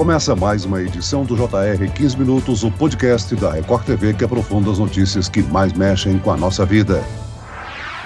Começa mais uma edição do JR 15 Minutos, o podcast da Record TV que aprofunda as notícias que mais mexem com a nossa vida.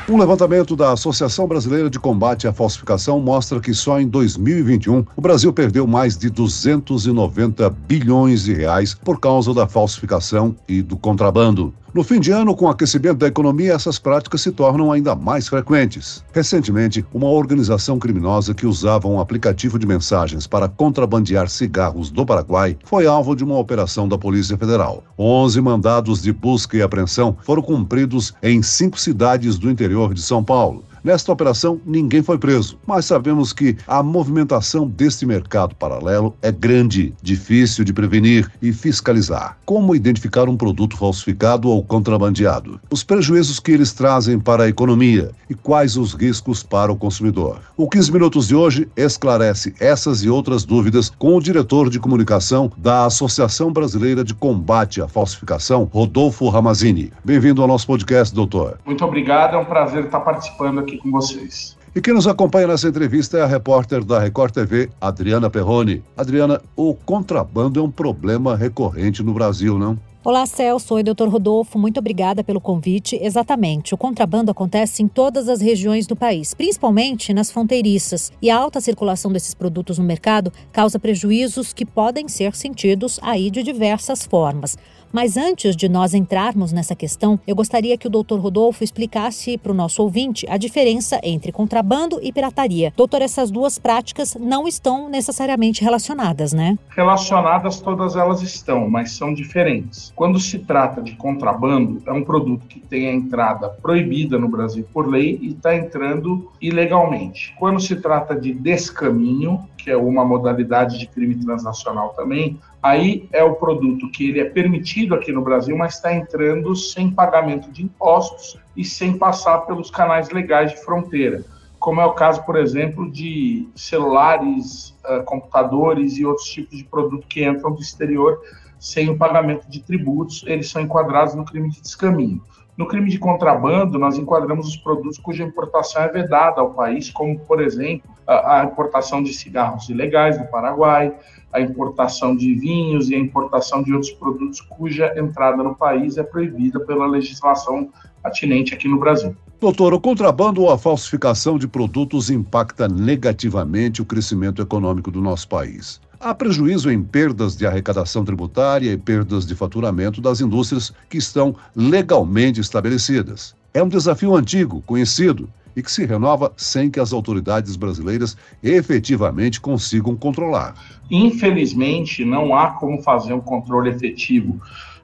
Um levantamento da Associação Brasileira de Combate à Falsificação mostra que só em 2021 o Brasil perdeu mais de 290 bilhões de reais por causa da falsificação e do contrabando. No fim de ano, com o aquecimento da economia, essas práticas se tornam ainda mais frequentes. Recentemente, uma organização criminosa que usava um aplicativo de mensagens para contrabandear cigarros do Paraguai foi alvo de uma operação da Polícia Federal. Onze mandados de busca e apreensão foram cumpridos em cinco cidades do interior de São Paulo. Nesta operação, ninguém foi preso, mas sabemos que a movimentação deste mercado paralelo é grande, difícil de prevenir e fiscalizar. Como identificar um produto falsificado ou contrabandeado? Os prejuízos que eles trazem para a economia e quais os riscos para o consumidor? O 15 Minutos de hoje esclarece essas e outras dúvidas com o diretor de comunicação da Associação Brasileira de Combate à Falsificação, Rodolfo Ramazini. Bem-vindo ao nosso podcast, doutor. Muito obrigado, é um prazer estar participando aqui aqui com vocês. E quem nos acompanha nessa entrevista é a repórter da Record TV, Adriana Perrone. Adriana, o contrabando é um problema recorrente no Brasil, não? Olá, Celso. Oi, doutor Rodolfo. Muito obrigada pelo convite. Exatamente. O contrabando acontece em todas as regiões do país, principalmente nas fronteiriças. E a alta circulação desses produtos no mercado causa prejuízos que podem ser sentidos aí de diversas formas. Mas antes de nós entrarmos nessa questão, eu gostaria que o doutor Rodolfo explicasse para o nosso ouvinte a diferença entre contrabando e pirataria. Doutor, essas duas práticas não estão necessariamente relacionadas, né? Relacionadas todas elas estão, mas são diferentes. Quando se trata de contrabando, é um produto que tem a entrada proibida no Brasil por lei e está entrando ilegalmente. Quando se trata de descaminho, que é uma modalidade de crime transnacional também, aí é o produto que ele é permitido aqui no Brasil, mas está entrando sem pagamento de impostos e sem passar pelos canais legais de fronteira, como é o caso, por exemplo, de celulares, uh, computadores e outros tipos de produto que entram do exterior sem o pagamento de tributos, eles são enquadrados no crime de descaminho. No crime de contrabando, nós enquadramos os produtos cuja importação é vedada ao país, como, por exemplo, a, importação de cigarros ilegais do Paraguai, a importação de vinhos e a importação de outros produtos cuja entrada no país é proibida pela legislação atinente aqui no Brasil. Doutor, o contrabando ou a falsificação de produtos impacta negativamente o crescimento econômico do nosso país. Há prejuízo em perdas de arrecadação tributária e perdas de faturamento das indústrias que estão legalmente estabelecidas. É um desafio antigo, conhecido, e que se renova sem que as autoridades brasileiras efetivamente consigam controlar. Infelizmente, não há como fazer um controle efetivo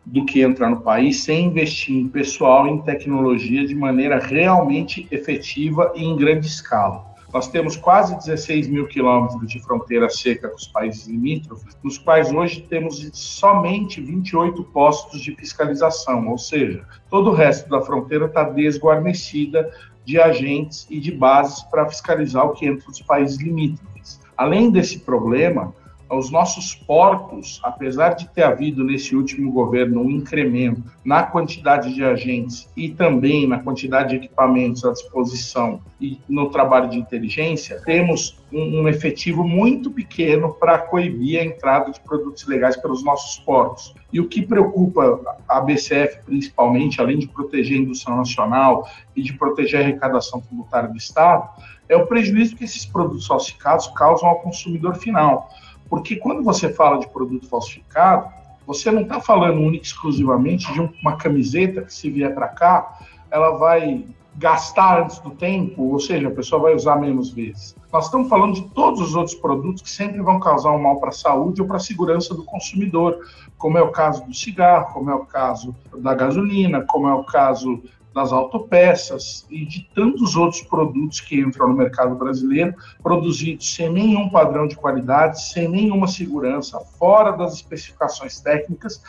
do que entra no país sem investir em pessoal e em tecnologia de maneira realmente efetiva e em grande escala. Nós temos quase 16 mil quilômetros de fronteira seca com os países limítrofes, nos quais hoje temos somente 28 postos de fiscalização, ou seja, todo o resto da fronteira está desguarnecida de agentes e de bases para fiscalizar o que entra nos países limítrofes. Além desse problema, os nossos portos, apesar de ter havido nesse último governo um incremento na quantidade de agentes e também na quantidade de equipamentos à disposição e no trabalho de inteligência, temos um, um efetivo muito pequeno para coibir a entrada de produtos ilegais pelos nossos portos. E o que preocupa a BCF principalmente, além de proteger a indústria nacional e de proteger a arrecadação tributária do Estado, é o prejuízo que esses produtos falsificados causam ao consumidor final. Porque quando você fala de produto falsificado, você não está falando única exclusivamente de uma camiseta que se vier para cá, ela vai gastar antes do tempo, ou seja, a pessoa vai usar menos vezes. Nós estamos falando de todos os outros produtos que sempre vão causar um mal para a saúde ou para a segurança do consumidor, como é o caso do cigarro, como é o caso da gasolina, como é o caso das autopeças e de tantos outros produtos que entram no mercado brasileiro, produzidos sem nenhum padrão de qualidade, sem nenhuma segurança, fora das especificações técnicas,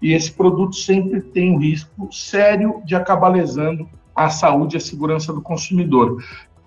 e esse produto sempre tem o um risco sério de acabar lesando a saúde e a segurança do consumidor.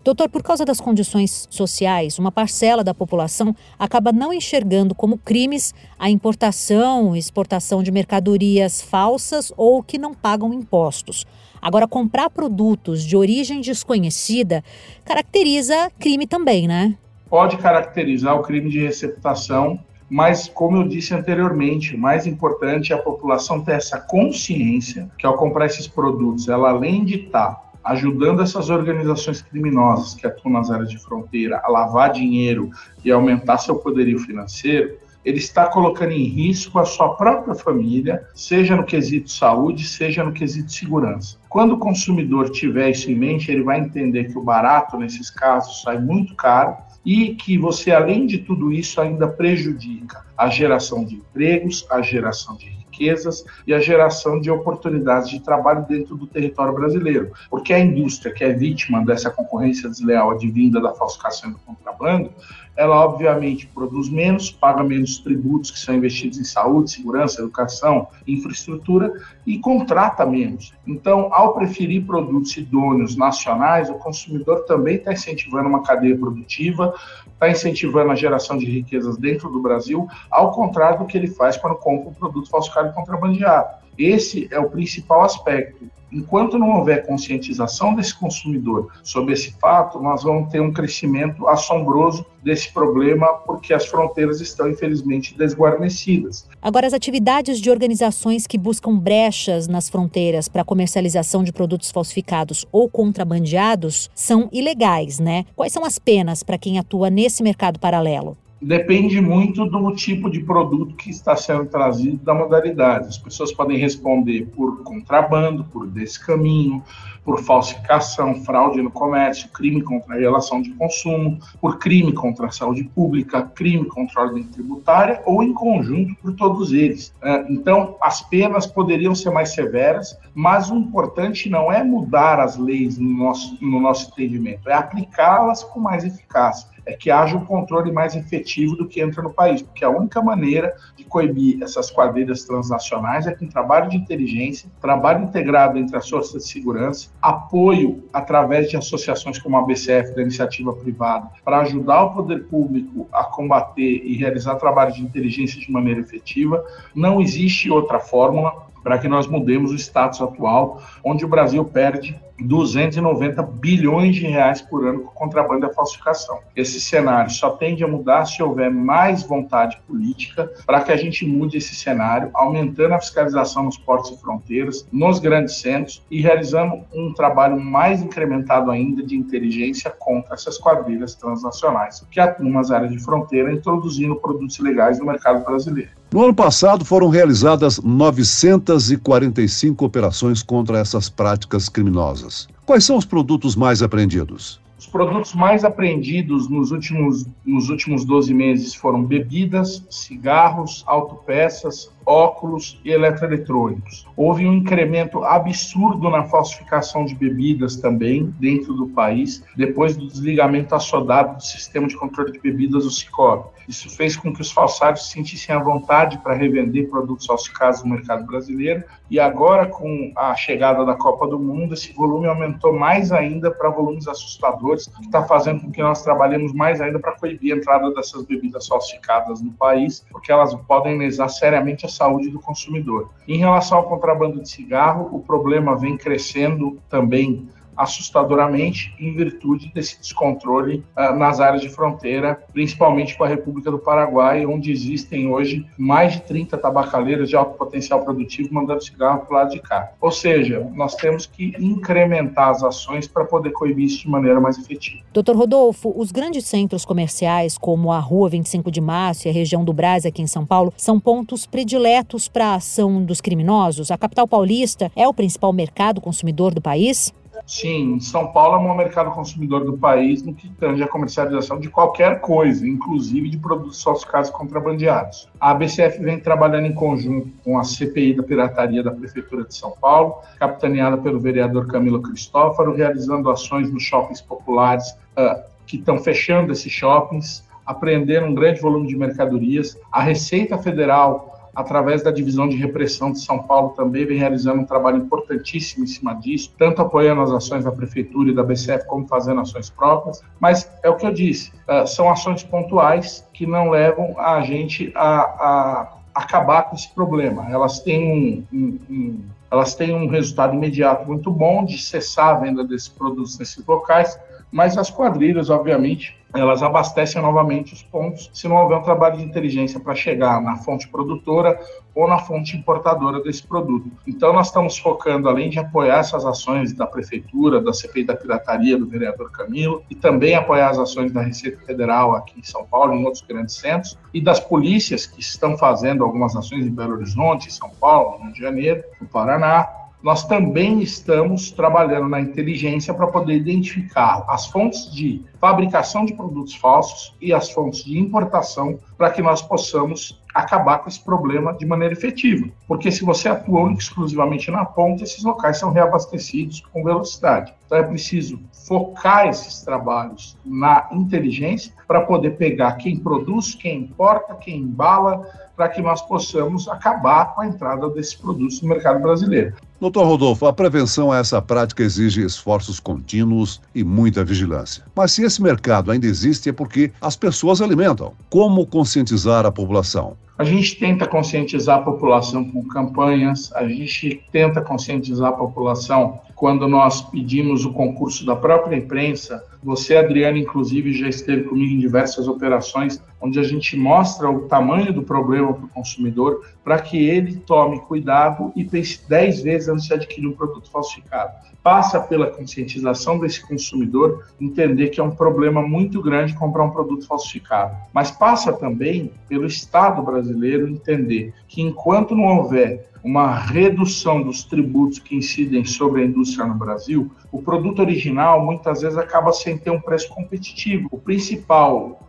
Doutor, por causa das condições sociais, uma parcela da população acaba não enxergando como crimes a importação e exportação de mercadorias falsas ou que não pagam impostos. Agora, comprar produtos de origem desconhecida caracteriza crime também, né? Pode caracterizar o crime de receptação mas como eu disse anteriormente, mais importante é a população ter essa consciência que ao comprar esses produtos, ela além de estar tá ajudando essas organizações criminosas que atuam nas áreas de fronteira a lavar dinheiro e aumentar seu poderio financeiro, ele está colocando em risco a sua própria família, seja no quesito saúde, seja no quesito segurança. Quando o consumidor tiver isso em mente, ele vai entender que o barato, nesses casos, sai muito caro e que você, além de tudo isso, ainda prejudica a geração de empregos, a geração de riquezas e a geração de oportunidades de trabalho dentro do território brasileiro. Porque a indústria que é vítima dessa concorrência desleal advinda da falsificação e do contrabando, ela obviamente produz menos, paga menos tributos que são investidos em saúde, segurança, educação, infraestrutura e contrata menos. Então, ao preferir produtos idôneos nacionais, o consumidor também está incentivando uma cadeia produtiva, está incentivando a geração de riquezas dentro do Brasil, ao contrário do que ele faz quando compra um produto falsificado e contrabandeado. Esse é o principal aspecto. Enquanto não houver conscientização desse consumidor sobre esse fato, nós vamos ter um crescimento assombroso desse problema, porque as fronteiras estão, infelizmente, desguarnecidas. Agora, as atividades de organizações que buscam brechas nas fronteiras para comercialização de produtos falsificados ou contrabandeados são ilegais, né? Quais são as penas para quem atua nesse mercado paralelo? Depende muito do tipo de produto que está sendo trazido da modalidade. As pessoas podem responder por contrabando, por descaminho, por falsificação, fraude no comércio, crime contra a relação de consumo, por crime contra a saúde pública, crime contra a ordem tributária ou em conjunto por todos eles. É, então, as penas poderiam ser mais severas, mas o importante não é mudar as leis no nosso, no nosso entendimento, é aplicá-las com mais eficácia é que haja um controle mais efetivo do que entra no país, porque a única maneira de coibir essas quadrilhas transnacionais é com trabalho de inteligência, trabalho integrado entre as forças de segurança, apoio através de associações como a BCF, da iniciativa privada, para ajudar o poder público a combater e realizar trabalho de inteligência de maneira efetiva. Não existe outra fórmula para que nós mudemos o status atual, onde o Brasil perde 290 bilhões de reais por ano com contrabando e falsificação. Esse cenário só tende a mudar se houver mais vontade política para que a gente mude esse cenário, aumentando a fiscalização nos portos e fronteiras, nos grandes centros e realizando um trabalho mais incrementado ainda de inteligência contra essas quadrilhas transnacionais que atuam nas áreas de fronteira, introduzindo produtos ilegais no mercado brasileiro. No ano passado foram realizadas 945 operações contra essas práticas criminosas. Quais são os produtos mais apreendidos? Os produtos mais apreendidos nos últimos, nos últimos 12 meses foram bebidas, cigarros, autopeças, óculos e eletroeletrônicos. Houve um incremento absurdo na falsificação de bebidas também dentro do país, depois do desligamento assodado do sistema de controle de bebidas, o Cicobi. Isso fez com que os falsários sentissem a vontade para revender produtos falsificados no mercado brasileiro e agora, com a chegada da Copa do Mundo, esse volume aumentou mais ainda para volumes assustadores, que está fazendo com que nós trabalhemos mais ainda para coibir a entrada dessas bebidas falsificadas no país, porque elas podem lesar seriamente a saúde do consumidor. Em relação ao contrabando de cigarro, o problema vem crescendo também assustadoramente em virtude desse descontrole uh, nas áreas de fronteira, principalmente com a República do Paraguai, onde existem hoje mais de 30 tabacaleiras de alto potencial produtivo mandando cigarro para o lado de cá. Ou seja, nós temos que incrementar as ações para poder coibir isso de maneira mais efetiva. Doutor Rodolfo, os grandes centros comerciais, como a Rua 25 de Março e a região do Brás aqui em São Paulo, são pontos prediletos para a ação dos criminosos. A capital paulista é o principal mercado consumidor do país? Sim, São Paulo é o maior mercado consumidor do país no que tange a comercialização de qualquer coisa, inclusive de produtos falsificados contrabandeados. A ABCF vem trabalhando em conjunto com a CPI da Pirataria da Prefeitura de São Paulo, capitaneada pelo vereador Camilo Cristófaro, realizando ações nos shoppings populares uh, que estão fechando esses shoppings, apreendendo um grande volume de mercadorias. A Receita Federal através da divisão de repressão de São Paulo, também vem realizando um trabalho importantíssimo em cima disso, tanto apoiando as ações da Prefeitura e da BCF, como fazendo ações próprias. Mas é o que eu disse, uh, são ações pontuais que não levam a gente a, a acabar com esse problema. Elas têm um, um, um, elas têm um resultado imediato muito bom de cessar a venda desses produtos nesses locais, mas as quadrilhas, obviamente, elas abastecem novamente os pontos se não houver um trabalho de inteligência para chegar na fonte produtora ou na fonte importadora desse produto. Então, nós estamos focando, além de apoiar essas ações da Prefeitura, da CPI da Pirataria, do vereador Camilo, e também apoiar as ações da Receita Federal aqui em São Paulo e em outros grandes centros, e das polícias que estão fazendo algumas ações em Belo Horizonte, em São Paulo, no Rio de Janeiro, no Paraná, nós também estamos trabalhando na inteligência para poder identificar as fontes de fabricação de produtos falsos e as fontes de importação para que nós possamos acabar com esse problema de maneira efetiva. Porque se você atua exclusivamente na ponta, esses locais são reabastecidos com velocidade. Então é preciso focar esses trabalhos na inteligência para poder pegar quem produz, quem importa, quem embala, para que nós possamos acabar com a entrada desses produtos no mercado brasileiro. Doutor Rodolfo, a prevenção a essa prática exige esforços contínuos e muita vigilância. Mas se esse mercado ainda existe é porque as pessoas alimentam. Como conscientizar a população? A gente tenta conscientizar a população com campanhas, a gente tenta conscientizar a população quando nós pedimos o concurso da própria imprensa. Você, Adriano, inclusive, já esteve comigo em diversas operações onde a gente mostra o tamanho do problema para o consumidor para que ele tome cuidado e pense 10 vezes antes de adquirir um produto falsificado. Passa pela conscientização desse consumidor entender que é um problema muito grande comprar um produto falsificado, mas passa também pelo Estado brasileiro entender que enquanto não houver uma redução dos tributos que incidem sobre a indústria no Brasil, o produto original muitas vezes acaba sem ter um preço competitivo. O principal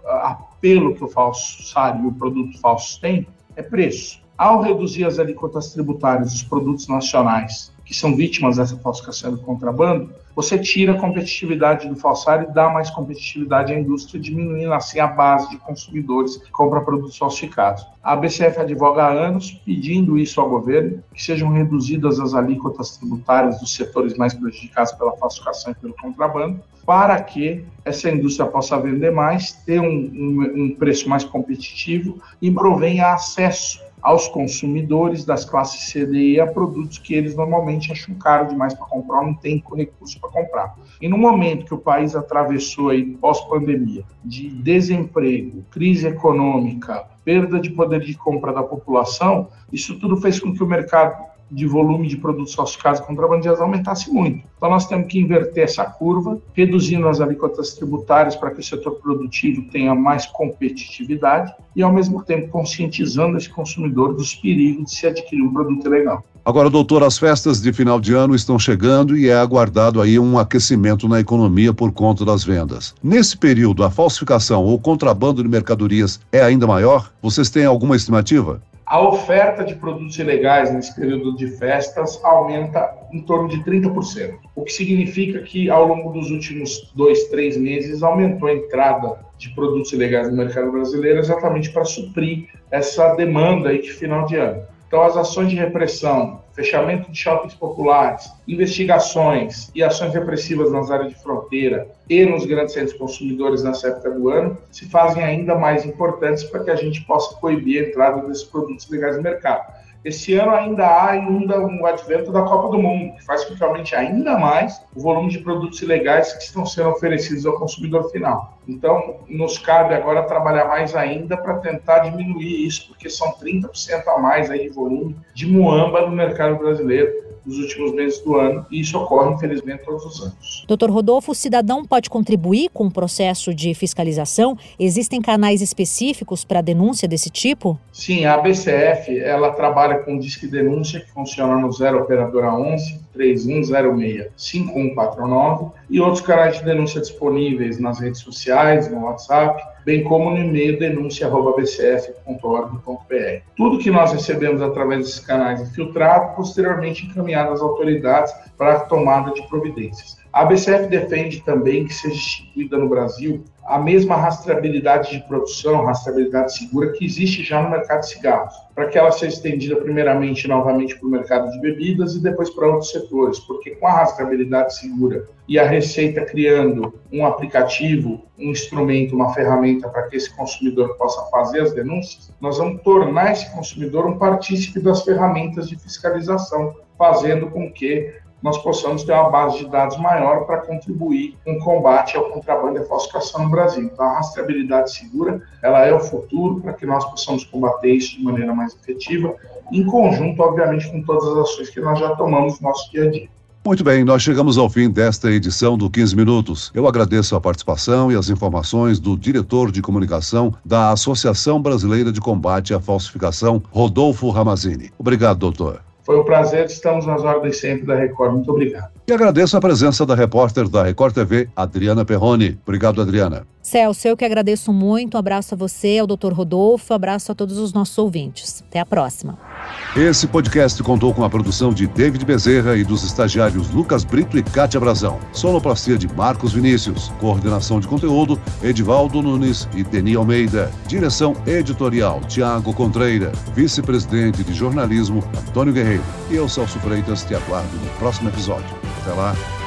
apelo que o falsário e o produto falso tem é preço. Ao reduzir as alíquotas tributárias dos produtos nacionais que são vítimas dessa falsificação do contrabando, você tira a competitividade do falsário e dá mais competitividade à indústria, diminuindo assim a base de consumidores que compram produtos falsificados. A ABCF advoga há anos pedindo isso ao governo, que sejam reduzidas as alíquotas tributárias dos setores mais prejudicados pela falsificação e pelo contrabando, para que essa indústria possa vender mais, ter um, um, um preço mais competitivo e provenha acesso aos consumidores das classes C e E a produtos que eles normalmente acham caro demais para comprar, não tem recurso para comprar. E no momento que o país atravessou aí pós-pandemia de desemprego, crise econômica, perda de poder de compra da população, isso tudo fez com que o mercado de volume de produtos falsificados e contrabandeados aumentasse muito. Então, nós temos que inverter essa curva, reduzindo as alíquotas tributárias para que o setor produtivo tenha mais competitividade e, ao mesmo tempo, conscientizando esse consumidor dos perigos de se adquirir um produto ilegal. Agora, doutor, as festas de final de ano estão chegando e é aguardado aí um aquecimento na economia por conta das vendas. Nesse período, a falsificação ou contrabando de mercadorias é ainda maior? Vocês têm alguma estimativa? A oferta de produtos ilegais nesse período de festas aumenta em torno de 30%, o que significa que ao longo dos últimos dois, três meses aumentou a entrada de produtos ilegais no mercado brasileiro exatamente para suprir essa demanda aí de final de ano. Então, as ações de repressão, fechamento de shoppings populares, investigações e ações repressivas nas áreas de fronteira e nos grandes centros consumidores nessa época do ano se fazem ainda mais importantes para que a gente possa coibir a entrada desses produtos legais no mercado. Esse ano ainda há ainda um advento da Copa do Mundo, que faz com que aumente ainda mais o volume de produtos ilegais que estão sendo oferecidos ao consumidor final. Então, nos cabe agora trabalhar mais ainda para tentar diminuir isso, porque são 30% a mais aí de volume de muamba no mercado brasileiro nos últimos meses do ano, e isso ocorre, infelizmente, todos os anos. Doutor Rodolfo, o cidadão pode contribuir com o processo de fiscalização? Existem canais específicos para denúncia desse tipo? Sim, a ABCF ela trabalha com disque denúncia que funciona no 0 operadora 11 3106 5149 e outros canais de denúncia disponíveis nas redes sociais, no WhatsApp, bem como no e-mail denúncia.bcf.org.br. Tudo que nós recebemos através desses canais é filtrado, posteriormente encaminhado às autoridades para a tomada de providências. A ABCF defende também que seja instituída no Brasil a mesma rastreabilidade de produção, rastreabilidade segura que existe já no mercado de cigarros, para que ela seja estendida primeiramente novamente para o mercado de bebidas e depois para outros setores, porque com a rastreabilidade segura e a Receita criando um aplicativo, um instrumento, uma ferramenta para que esse consumidor possa fazer as denúncias, nós vamos tornar esse consumidor um partícipe das ferramentas de fiscalização, fazendo com que nós possamos ter uma base de dados maior para contribuir com o combate ao contrabando e à falsificação no Brasil. Então, a rastreabilidade segura, ela é o futuro para que nós possamos combater isso de maneira mais efetiva, em conjunto, obviamente, com todas as ações que nós já tomamos no nosso dia a dia. Muito bem, nós chegamos ao fim desta edição do 15 Minutos. Eu agradeço a participação e as informações do diretor de comunicação da Associação Brasileira de Combate à Falsificação, Rodolfo Ramazini. Obrigado, doutor. Foi um prazer, estamos nas ordens sempre da Record. Muito obrigado. E agradeço a presença da repórter da Record TV, Adriana Perrone. Obrigado, Adriana. Celso, eu que agradeço muito. Um abraço a você, ao doutor Rodolfo, um abraço a todos os nossos ouvintes. Até a próxima. Esse podcast contou com a produção de David Bezerra e dos estagiários Lucas Brito e Cátia Brazão. Sonoplastia de Marcos Vinícius. Coordenação de conteúdo, Edivaldo Nunes e Deni Almeida. Direção editorial, Tiago Contreira. Vice-presidente de jornalismo, Antônio Guerreiro. E eu, Celso Freitas, te aguardo no próximo episódio. Até lá.